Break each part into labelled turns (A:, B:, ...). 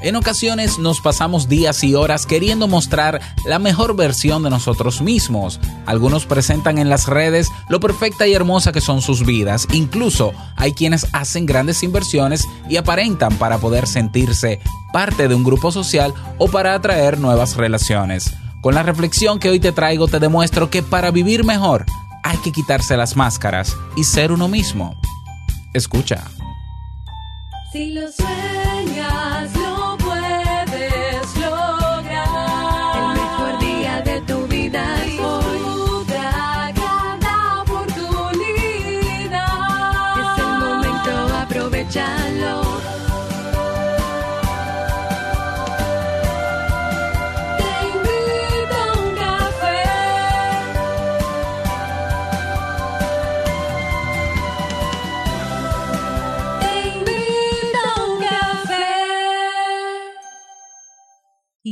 A: En ocasiones nos pasamos días y horas queriendo mostrar la mejor versión de nosotros mismos. Algunos presentan en las redes lo perfecta y hermosa que son sus vidas. Incluso hay quienes hacen grandes inversiones y aparentan para poder sentirse parte de un grupo social o para atraer nuevas relaciones. Con la reflexión que hoy te traigo te demuestro que para vivir mejor hay que quitarse las máscaras y ser uno mismo. Escucha.
B: Si lo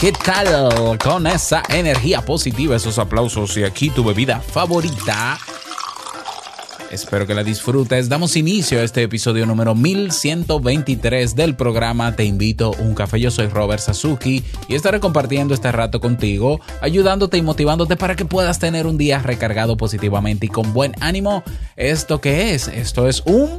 A: ¿Qué tal? Con esa energía positiva, esos aplausos y aquí tu bebida favorita. Espero que la disfrutes. Damos inicio a este episodio número 1123 del programa Te invito a un café. Yo soy Robert Sasuki y estaré compartiendo este rato contigo, ayudándote y motivándote para que puedas tener un día recargado positivamente y con buen ánimo. ¿Esto qué es? Esto es un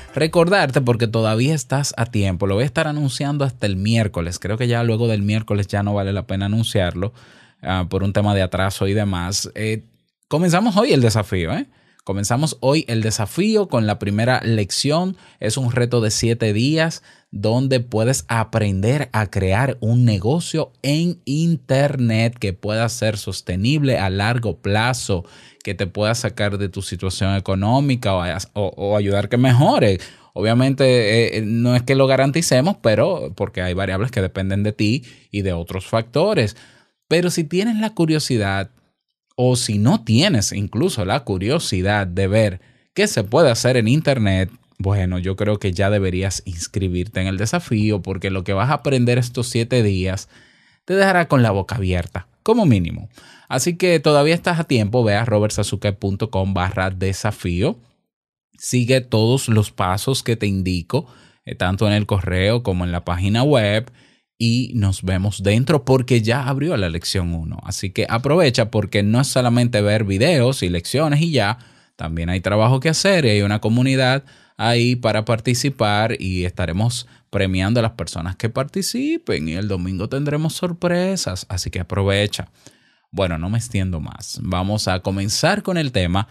A: recordarte porque todavía estás a tiempo. Lo voy a estar anunciando hasta el miércoles. Creo que ya luego del miércoles ya no vale la pena anunciarlo ah, por un tema de atraso y demás. Eh, comenzamos hoy el desafío, ¿eh? Comenzamos hoy el desafío con la primera lección. Es un reto de siete días donde puedes aprender a crear un negocio en Internet que pueda ser sostenible a largo plazo, que te pueda sacar de tu situación económica o, ayudar que mejore. Obviamente eh, eh, no es que lo garanticemos, pero porque hay variables que dependen de ti y de otros factores. Pero si tienes la curiosidad o si no tienes incluso la curiosidad de ver qué se puede hacer en Internet, bueno, yo creo que ya deberías inscribirte en el desafío porque lo que vas a aprender estos siete días te dejará con la boca abierta, como mínimo. Así que todavía estás a tiempo, ve a robertsazuke.com barra desafío. Sigue todos los pasos que te indico, eh, tanto en el correo como en la página web y nos vemos dentro porque ya abrió la lección 1. Así que aprovecha porque no es solamente ver videos y lecciones y ya, también hay trabajo que hacer y hay una comunidad ahí para participar y estaremos premiando a las personas que participen y el domingo tendremos sorpresas, así que aprovecha. Bueno, no me extiendo más. Vamos a comenzar con el tema,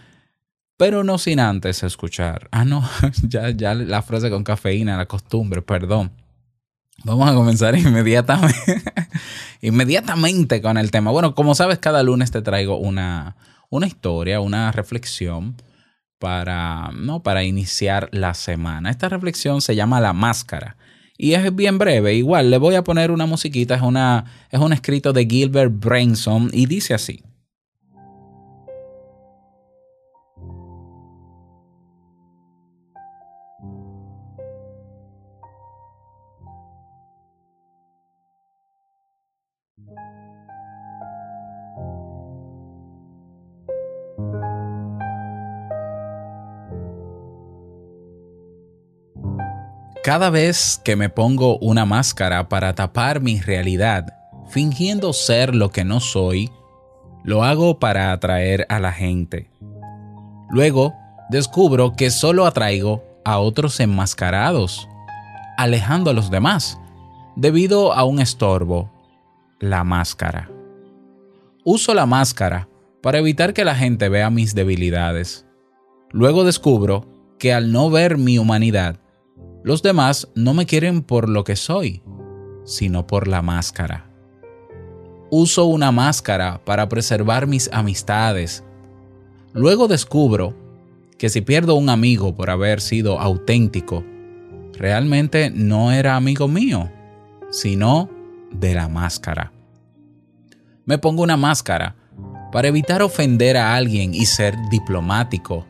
A: pero no sin antes escuchar. Ah, no, ya, ya la frase con cafeína, la costumbre, perdón. Vamos a comenzar inmediatamente, inmediatamente con el tema. Bueno, como sabes, cada lunes te traigo una, una historia, una reflexión para, ¿no? para iniciar la semana. Esta reflexión se llama La Máscara y es bien breve. Igual le voy a poner una musiquita, es, una, es un escrito de Gilbert Brainson y dice así. Cada vez que me pongo una máscara para tapar mi realidad, fingiendo ser lo que no soy, lo hago para atraer a la gente. Luego, descubro que solo atraigo a otros enmascarados, alejando a los demás, debido a un estorbo, la máscara. Uso la máscara para evitar que la gente vea mis debilidades. Luego descubro que al no ver mi humanidad, los demás no me quieren por lo que soy, sino por la máscara. Uso una máscara para preservar mis amistades. Luego descubro que si pierdo un amigo por haber sido auténtico, realmente no era amigo mío, sino de la máscara. Me pongo una máscara para evitar ofender a alguien y ser diplomático.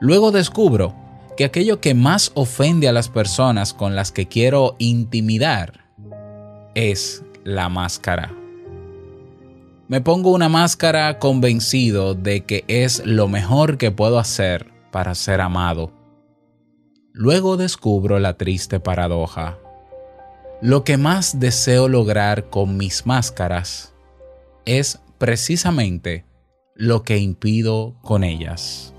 A: Luego descubro que aquello que más ofende a las personas con las que quiero intimidar es la máscara. Me pongo una máscara convencido de que es lo mejor que puedo hacer para ser amado. Luego descubro la triste paradoja. Lo que más deseo lograr con mis máscaras es precisamente lo que impido con ellas.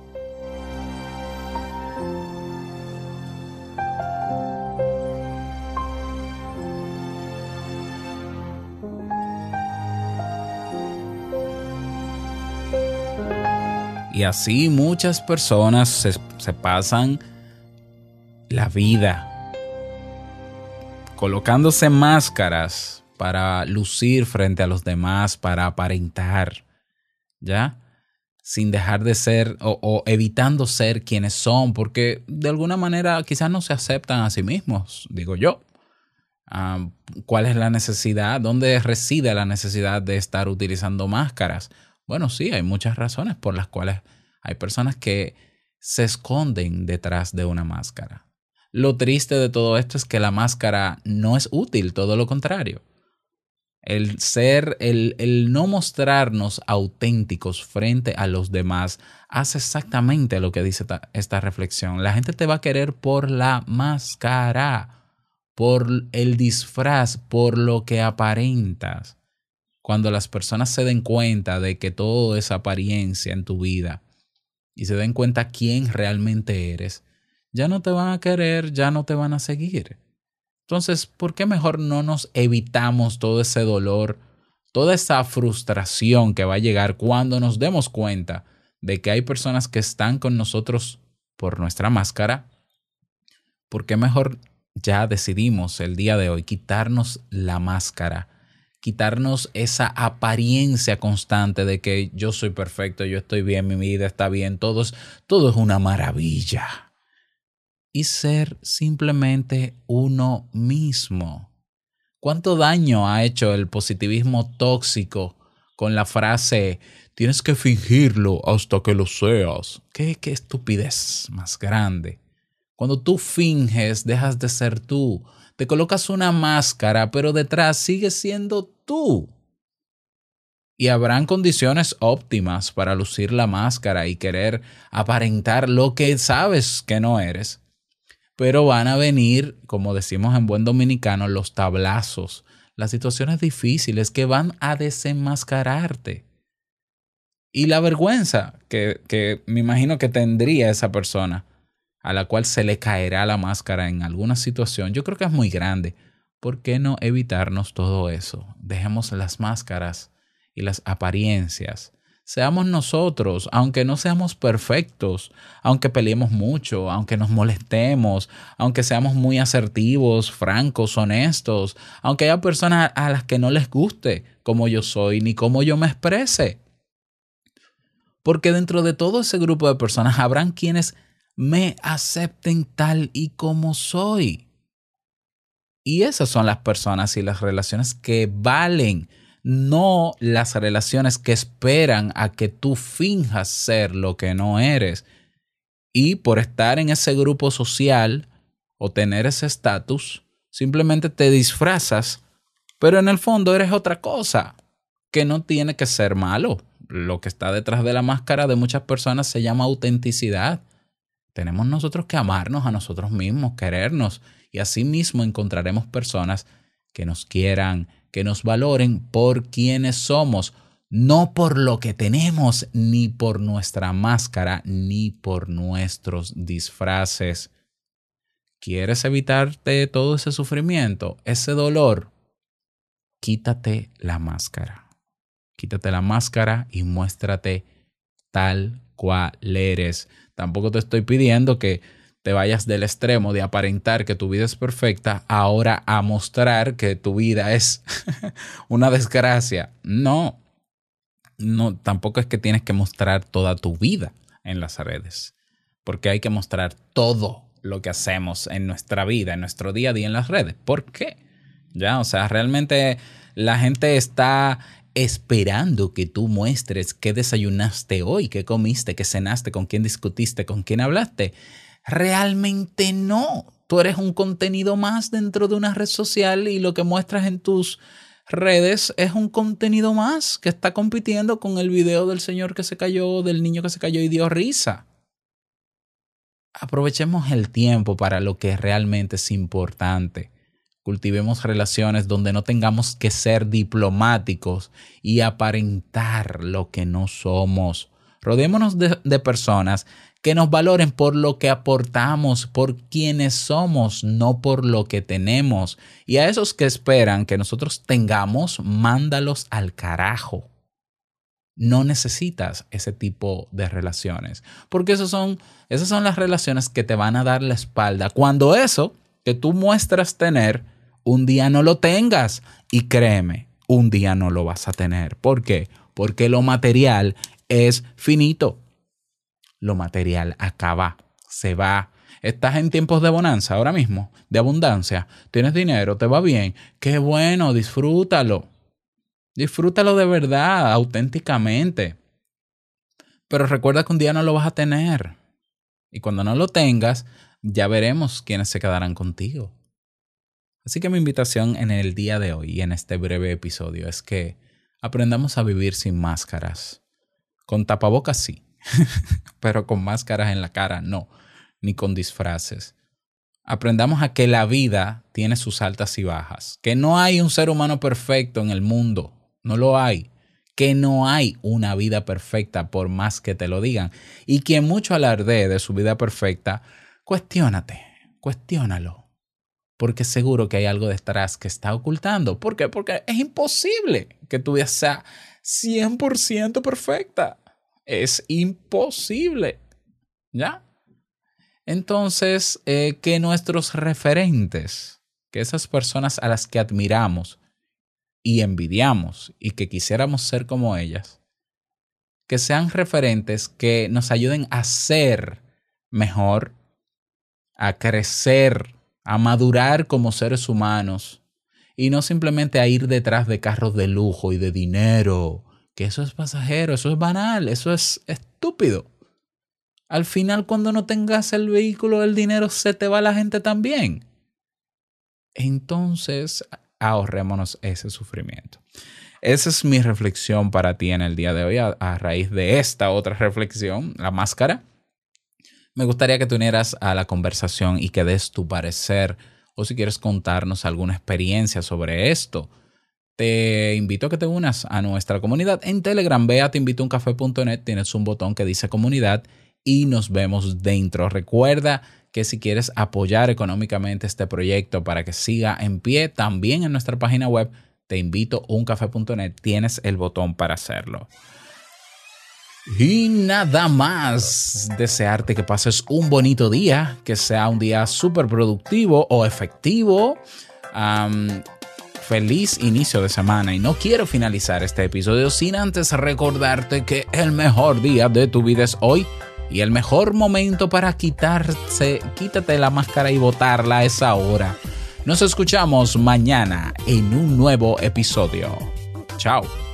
A: Y así muchas personas se, pasan la vida colocándose máscaras para lucir frente a los demás, para aparentar, ¿ya? Sin dejar de ser o, evitando ser quienes son, porque de alguna manera quizás no se aceptan a sí mismos, digo yo. Ah, ¿Cuál es la necesidad? ¿Dónde reside la necesidad de estar utilizando máscaras? Bueno, sí, hay muchas razones por las cuales hay personas que se esconden detrás de una máscara. Lo triste de todo esto es que la máscara no es útil, todo lo contrario. El ser, el, el, no mostrarnos auténticos frente a los demás hace exactamente lo que dice esta, esta reflexión. La gente te va a querer por la máscara, por el disfraz, por lo que aparentas cuando las personas se den cuenta de que todo es apariencia en tu vida y se den cuenta quién realmente eres, ya no te van a querer, ya no te van a seguir. Entonces, ¿por qué mejor no nos evitamos todo ese dolor, toda esa frustración que va a llegar cuando nos demos cuenta de que hay personas que están con nosotros por nuestra máscara? ¿Por qué mejor ya decidimos el día de hoy quitarnos la máscara? Quitarnos esa apariencia constante de que yo soy perfecto, yo estoy bien, mi vida está bien, todo es, todo es una maravilla. Y ser simplemente uno mismo. ¿Cuánto daño ha hecho el positivismo tóxico con la frase tienes que fingirlo hasta que lo seas? ¿Qué, qué estupidez más grande? Cuando tú finges, dejas de ser tú te colocas una máscara, pero detrás sigues siendo tú. Y habrán condiciones óptimas para lucir la máscara y querer aparentar lo que sabes que no eres. Pero van a venir, como decimos en buen dominicano, los tablazos, las situaciones difíciles que van a desenmascararte. Y la vergüenza que, que me imagino que tendría esa persona a la cual se le caerá la máscara en alguna situación, yo creo que es muy grande. ¿Por qué no evitarnos todo eso? Dejemos las máscaras y las apariencias. Seamos nosotros, aunque no seamos perfectos, aunque peleemos mucho, aunque nos molestemos, aunque seamos muy asertivos, francos, honestos, aunque haya personas a las que no les guste como yo soy ni como yo me exprese. Porque dentro de todo ese grupo de personas habrán quienes me acepten tal y como soy. Y esas son las personas y las relaciones que valen, no las relaciones que esperan a que tú finjas ser lo que no eres. Y por estar en ese grupo social o tener ese estatus, simplemente te disfrazas, pero en el fondo eres otra cosa, que no tiene que ser malo. Lo que está detrás de la máscara de muchas personas se llama autenticidad tenemos nosotros que amarnos a nosotros mismos, querernos, y así mismo encontraremos personas que nos quieran, que nos valoren por quienes somos, no por lo que tenemos, ni por nuestra máscara, ni por nuestros disfraces. ¿Quieres evitarte todo ese sufrimiento, ese dolor? Quítate la máscara. Quítate la máscara y muéstrate tal cual eres. Tampoco te estoy pidiendo que te vayas del extremo de aparentar que tu vida es perfecta ahora a mostrar que tu vida es una desgracia. No, no, tampoco es que tienes que mostrar toda tu vida en las redes, porque hay que mostrar todo lo que hacemos en nuestra vida, en nuestro día a día en las redes. ¿Por qué? Ya, o sea, realmente la gente está esperando que tú muestres qué desayunaste hoy, qué comiste, qué cenaste, con quién discutiste, con quién hablaste. Realmente no. Tú eres un contenido más dentro de una red social y lo que muestras en tus redes es un contenido más que está compitiendo con el video del señor que se cayó, del niño que se cayó y dio risa. Aprovechemos el tiempo para lo que realmente es importante. Cultivemos relaciones donde no tengamos que ser diplomáticos y aparentar lo que no somos. Rodémonos de, personas que nos valoren por lo que aportamos, por quienes somos, no por lo que tenemos. Y a esos que esperan que nosotros tengamos, mándalos al carajo. No necesitas ese tipo de relaciones, porque esos son, esas son las relaciones que te van a dar la espalda. Cuando eso que tú muestras tener, un día no lo tengas. Y créeme, un día no lo vas a tener. ¿Por qué? Porque lo material es finito lo material acaba, se va. Estás en tiempos de bonanza ahora mismo, de abundancia, tienes dinero, te va bien, qué bueno, disfrútalo. Disfrútalo de verdad, auténticamente. Pero recuerda que un día no lo vas a tener. Y cuando no lo tengas, ya veremos quiénes se quedarán contigo. Así que mi invitación en el día de hoy y en este breve episodio es que aprendamos a vivir sin máscaras. Con tapabocas sí, pero con máscaras en la cara no, ni con disfraces. Aprendamos a que la vida tiene sus altas y bajas, que no hay un ser humano perfecto en el mundo, no lo hay, que no hay una vida perfecta por más que te lo digan, y quien mucho alardee de su vida perfecta, cuestiónate, cuestiónalo, porque seguro que hay algo detrás que está ocultando. ¿Por qué? Porque es imposible que tu vida sea 100% perfecta es imposible. ¿Ya? Entonces, eh, que nuestros referentes, que esas personas a las que admiramos y envidiamos y que quisiéramos ser como ellas, que sean referentes que nos ayuden a ser mejor, a crecer, a madurar como seres humanos y no simplemente a ir detrás de carros de lujo y de dinero que eso es pasajero, eso es banal, eso es estúpido. Al final, cuando no tengas el vehículo, el dinero, se te va la gente también. Entonces, ahorrémonos ese sufrimiento. Esa es mi reflexión para ti en el día de hoy a, a, raíz de esta otra reflexión, la máscara. Me gustaría que te unieras a la conversación y que des tu parecer o si quieres contarnos alguna experiencia sobre esto te invito a que te unas a nuestra comunidad en Telegram. Ve a teinvitouncafé.net, tienes un botón que dice comunidad y nos vemos dentro. Recuerda que si quieres apoyar económicamente este proyecto para que siga en pie, también en nuestra página web te invito tienes el botón para hacerlo. Y nada más, desearte que pases un bonito día, que sea un día súper productivo o efectivo feliz inicio de semana y no quiero finalizar este episodio sin antes recordarte que el mejor día de tu vida es hoy y el mejor momento para quitarse, quítate la máscara y botarla es ahora. Nos escuchamos mañana en un nuevo episodio. Chao.